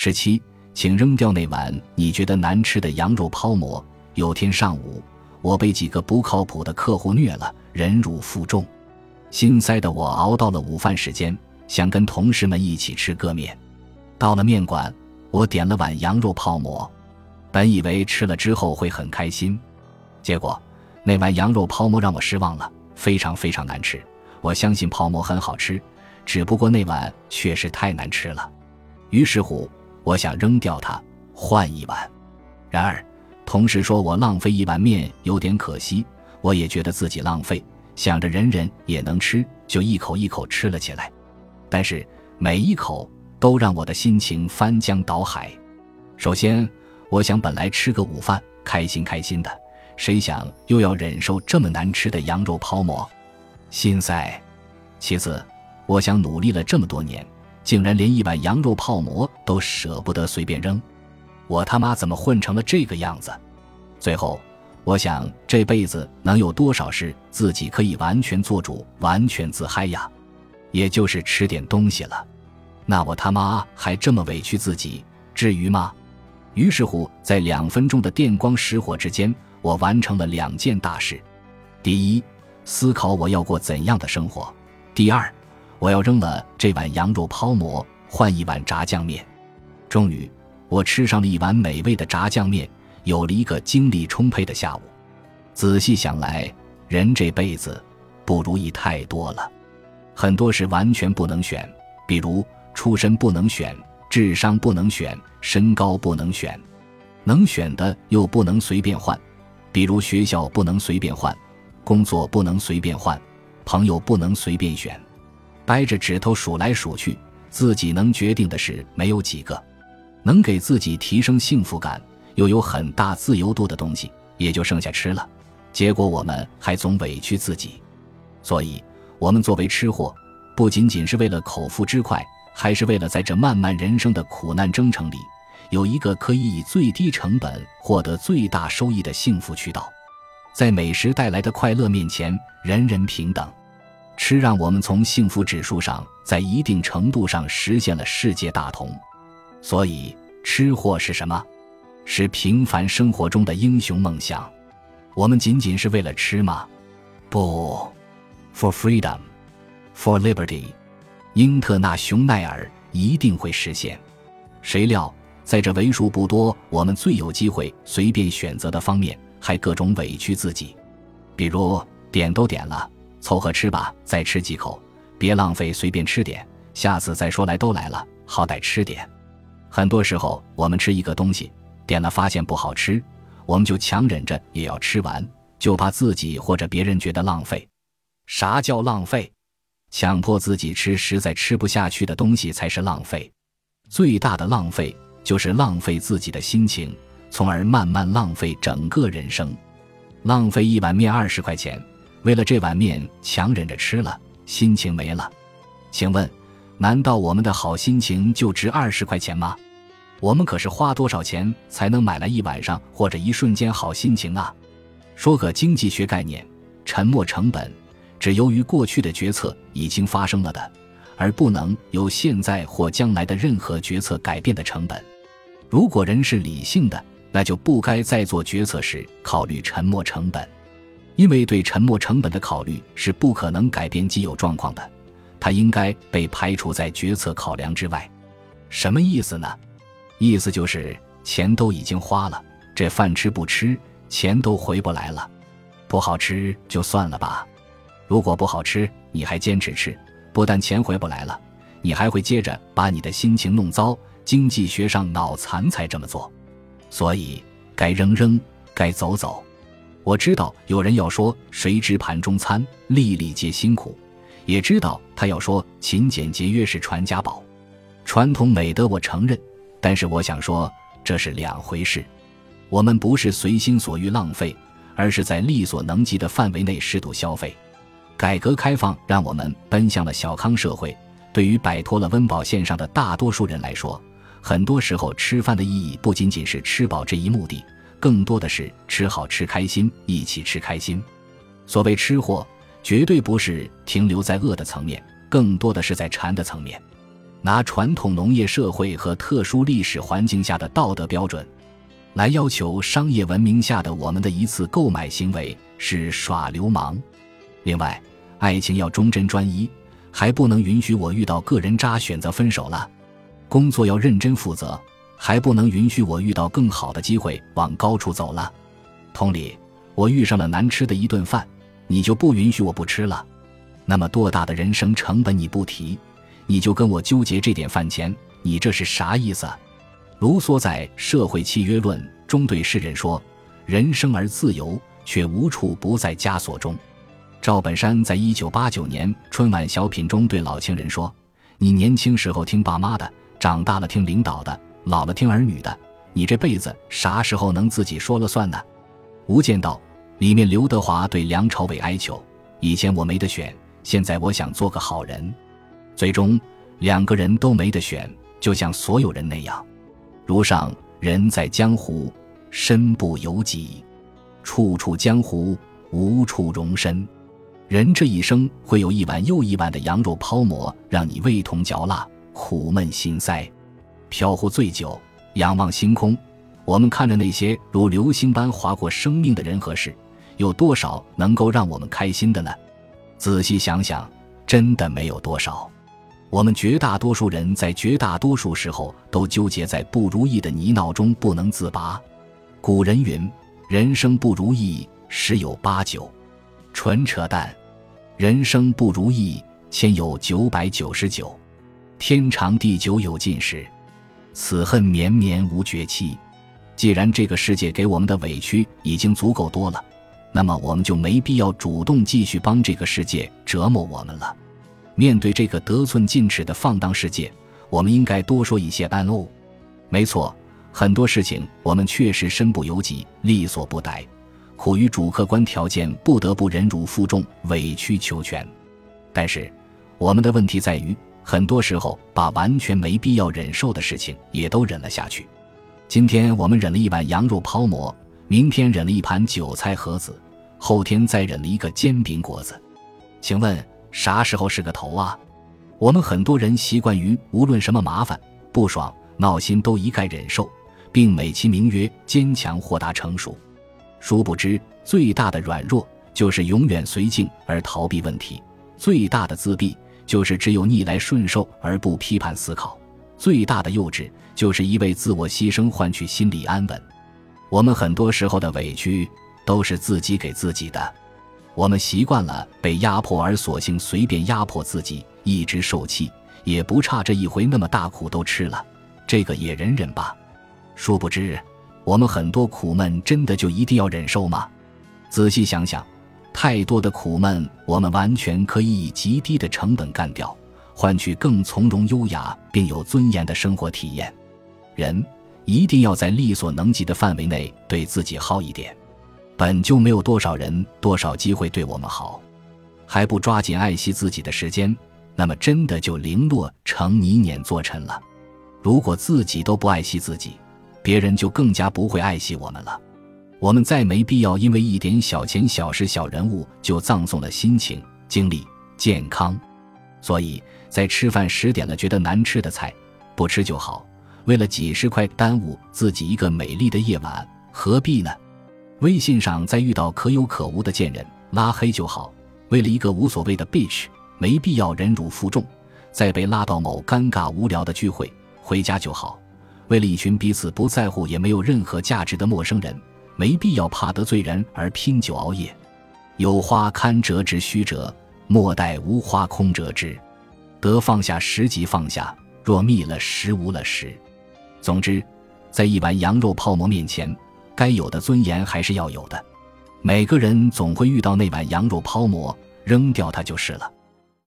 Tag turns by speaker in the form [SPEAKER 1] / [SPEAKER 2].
[SPEAKER 1] 十七，请扔掉那碗你觉得难吃的羊肉泡馍。有天上午，我被几个不靠谱的客户虐了，忍辱负重，心塞的我熬到了午饭时间，想跟同事们一起吃个面。到了面馆，我点了碗羊肉泡馍，本以为吃了之后会很开心，结果那碗羊肉泡馍让我失望了，非常非常难吃。我相信泡馍很好吃，只不过那碗确实太难吃了。于是乎，我想扔掉它，换一碗。然而，同事说我浪费一碗面有点可惜，我也觉得自己浪费，想着人人也能吃，就一口一口吃了起来。但是每一口都让我的心情翻江倒海。首先，我想本来吃个午饭，开心开心的，谁想又要忍受这么难吃的羊肉泡馍，心塞。其次，我想努力了这么多年，竟然连一碗羊肉泡馍都舍不得随便扔。我他妈怎么混成了这个样子？最后，我想这辈子能有多少事自己可以完全做主、完全自嗨呀？也就是吃点东西了。那我他妈还这么委屈自己，至于吗？于是乎，在两分钟的电光石火之间，我完成了两件大事：第一，思考我要过怎样的生活；第二，我要扔了这碗羊肉泡馍，换一碗炸酱面。终于。我吃上了一碗美味的炸酱面，有了一个精力充沛的下午。仔细想来，人这辈子不如意太多了，很多事完全不能选，比如出身不能选，智商不能选，身高不能选，能选的又不能随便换，比如学校不能随便换，工作不能随便换，朋友不能随便选。掰着指头数来数去，自己能决定的事没有几个。能给自己提升幸福感又有很大自由度的东西，也就剩下吃了。结果我们还总委屈自己，所以，我们作为吃货，不仅仅是为了口腹之快，还是为了在这漫漫人生的苦难征程里，有一个可以以最低成本获得最大收益的幸福渠道。在美食带来的快乐面前，人人平等。吃让我们从幸福指数上，在一定程度上实现了世界大同。所以，吃货是什么？是平凡生活中的英雄梦想。我们仅仅是为了吃吗？不，For freedom, for liberty。英特纳·熊奈尔一定会实现。谁料，在这为数不多我们最有机会随便选择的方面，还各种委屈自己。比如，点都点了，凑合吃吧，再吃几口，别浪费，随便吃点。下次再说来都来了，好歹吃点。很多时候，我们吃一个东西，点了发现不好吃，我们就强忍着也要吃完，就怕自己或者别人觉得浪费。啥叫浪费？强迫自己吃实在吃不下去的东西才是浪费。最大的浪费就是浪费自己的心情，从而慢慢浪费整个人生。浪费一碗面二十块钱，为了这碗面强忍着吃了，心情没了。请问？难道我们的好心情就值二十块钱吗？我们可是花多少钱才能买来一晚上或者一瞬间好心情啊？说个经济学概念，沉没成本，指由于过去的决策已经发生了的，而不能由现在或将来的任何决策改变的成本。如果人是理性的，那就不该在做决策时考虑沉没成本，因为对沉没成本的考虑是不可能改变既有状况的。它应该被排除在决策考量之外，什么意思呢？意思就是钱都已经花了，这饭吃不吃，钱都回不来了。不好吃就算了吧，如果不好吃你还坚持吃，不但钱回不来了，你还会接着把你的心情弄糟。经济学上脑残才这么做，所以该扔扔，该走走。我知道有人要说“谁知盘中餐，粒粒皆辛苦”。也知道他要说勤俭节约是传家宝，传统美德我承认，但是我想说这是两回事。我们不是随心所欲浪费，而是在力所能及的范围内适度消费。改革开放让我们奔向了小康社会，对于摆脱了温饱线上的大多数人来说，很多时候吃饭的意义不仅仅是吃饱这一目的，更多的是吃好吃开心，一起吃开心。所谓吃货。绝对不是停留在饿的层面，更多的是在馋的层面。拿传统农业社会和特殊历史环境下的道德标准，来要求商业文明下的我们的一次购买行为是耍流氓。另外，爱情要忠贞专一，还不能允许我遇到个人渣选择分手了；工作要认真负责，还不能允许我遇到更好的机会往高处走了。同理，我遇上了难吃的一顿饭，你就不允许我不吃了。那么多大的人生成本你不提？你就跟我纠结这点饭钱，你这是啥意思？卢梭在《社会契约论》中对世人说：“人生而自由，却无处不在枷锁中。”赵本山在一九八九年春晚小品中对老情人说：“你年轻时候听爸妈的，长大了听领导的，老了听儿女的，你这辈子啥时候能自己说了算呢？”《无间道》里面刘德华对梁朝伟哀求：“以前我没得选，现在我想做个好人。”最终，两个人都没得选，就像所有人那样。如上，人在江湖，身不由己，处处江湖，无处容身。人这一生会有一碗又一碗的羊肉泡馍，让你味同嚼蜡，苦闷心塞。飘忽醉酒，仰望星空，我们看着那些如流星般划过生命的人和事，有多少能够让我们开心的呢？仔细想想，真的没有多少。我们绝大多数人在绝大多数时候都纠结在不如意的泥淖中不能自拔。古人云：“人生不如意十有八九。”纯扯淡。人生不如意千有九百九十九。天长地久有尽时，此恨绵绵无绝期。既然这个世界给我们的委屈已经足够多了，那么我们就没必要主动继续帮这个世界折磨我们了。面对这个得寸进尺的放荡世界，我们应该多说一些安哦。没错，很多事情我们确实身不由己、力所不逮，苦于主客观条件，不得不忍辱负重、委曲求全。但是，我们的问题在于，很多时候把完全没必要忍受的事情也都忍了下去。今天我们忍了一碗羊肉泡馍，明天忍了一盘韭菜盒子，后天再忍了一个煎饼果子。请问？啥时候是个头啊？我们很多人习惯于无论什么麻烦、不爽、闹心都一概忍受，并美其名曰坚强、豁达、成熟。殊不知，最大的软弱就是永远随境而逃避问题；最大的自闭就是只有逆来顺受而不批判思考；最大的幼稚就是一味自我牺牲换取心理安稳。我们很多时候的委屈都是自己给自己的。我们习惯了被压迫，而索性随便压迫自己，一直受气，也不差这一回那么大苦都吃了，这个也忍忍吧。殊不知，我们很多苦闷真的就一定要忍受吗？仔细想想，太多的苦闷，我们完全可以以极低的成本干掉，换取更从容、优雅并有尊严的生活体验。人一定要在力所能及的范围内对自己好一点。本就没有多少人、多少机会对我们好，还不抓紧爱惜自己的时间，那么真的就零落成泥碾作尘了。如果自己都不爱惜自己，别人就更加不会爱惜我们了。我们再没必要因为一点小钱、小事、小人物就葬送了心情、精力、健康。所以在吃饭时点了觉得难吃的菜，不吃就好。为了几十块耽误自己一个美丽的夜晚，何必呢？微信上再遇到可有可无的贱人，拉黑就好。为了一个无所谓的 bitch，没必要忍辱负重，再被拉到某尴尬无聊的聚会，回家就好。为了一群彼此不在乎也没有任何价值的陌生人，没必要怕得罪人而拼酒熬夜。有花堪折直须折，莫待无花空折枝。得放下时即放下，若觅了时无了时。总之，在一碗羊肉泡馍面前。该有的尊严还是要有的，每个人总会遇到那碗羊肉泡馍，扔掉它就是了。